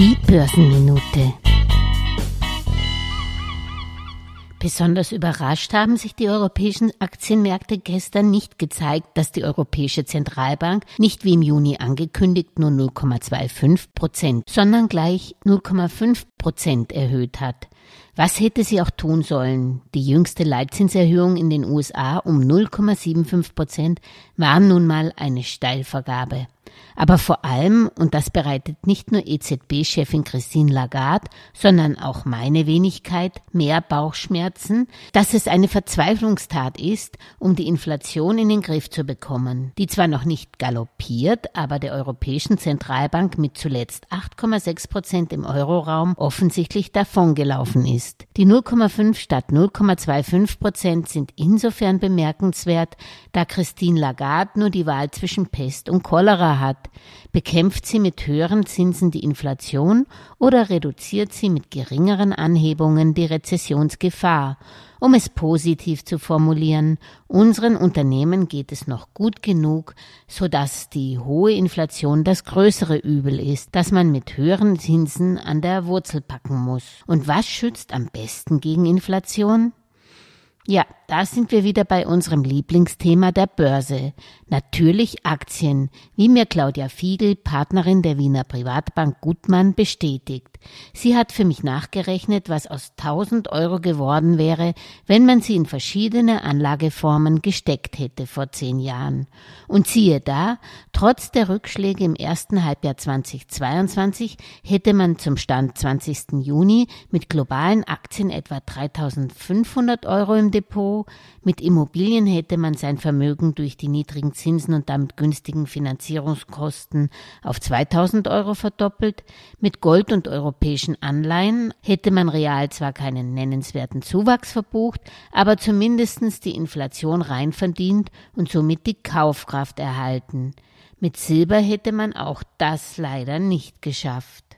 Die Börsenminute. Besonders überrascht haben sich die europäischen Aktienmärkte gestern nicht gezeigt, dass die Europäische Zentralbank nicht wie im Juni angekündigt nur 0,25 Prozent, sondern gleich 0,5 Prozent erhöht hat. Was hätte sie auch tun sollen? Die jüngste Leitzinserhöhung in den USA um 0,75 Prozent war nun mal eine Steilvergabe. Aber vor allem, und das bereitet nicht nur EZB-Chefin Christine Lagarde, sondern auch meine Wenigkeit mehr Bauchschmerzen, dass es eine Verzweiflungstat ist, um die Inflation in den Griff zu bekommen, die zwar noch nicht galoppiert, aber der Europäischen Zentralbank mit zuletzt 8,6 Prozent im Euroraum offensichtlich davongelaufen ist. Die 0,5 statt 0,25 Prozent sind insofern bemerkenswert, da Christine Lagarde nur die Wahl zwischen Pest und Cholera hat. Bekämpft sie mit höheren Zinsen die Inflation oder reduziert sie mit geringeren Anhebungen die Rezessionsgefahr? Um es positiv zu formulieren, unseren Unternehmen geht es noch gut genug, so dass die hohe Inflation das größere Übel ist, das man mit höheren Zinsen an der Wurzel packen muss. Und was schützt am besten gegen Inflation? Ja, da sind wir wieder bei unserem Lieblingsthema der Börse. Natürlich Aktien, wie mir Claudia Fiegel, Partnerin der Wiener Privatbank Gutmann, bestätigt. Sie hat für mich nachgerechnet, was aus 1000 Euro geworden wäre, wenn man sie in verschiedene Anlageformen gesteckt hätte vor zehn Jahren. Und siehe da, trotz der Rückschläge im ersten Halbjahr 2022 hätte man zum Stand 20. Juni mit globalen Aktien etwa 3500 Euro im Depot, mit Immobilien hätte man sein Vermögen durch die niedrigen Zinsen und damit günstigen Finanzierungskosten auf 2000 Euro verdoppelt. Mit Gold und europäischen Anleihen hätte man real zwar keinen nennenswerten Zuwachs verbucht, aber zumindestens die Inflation rein verdient und somit die Kaufkraft erhalten. Mit Silber hätte man auch das leider nicht geschafft.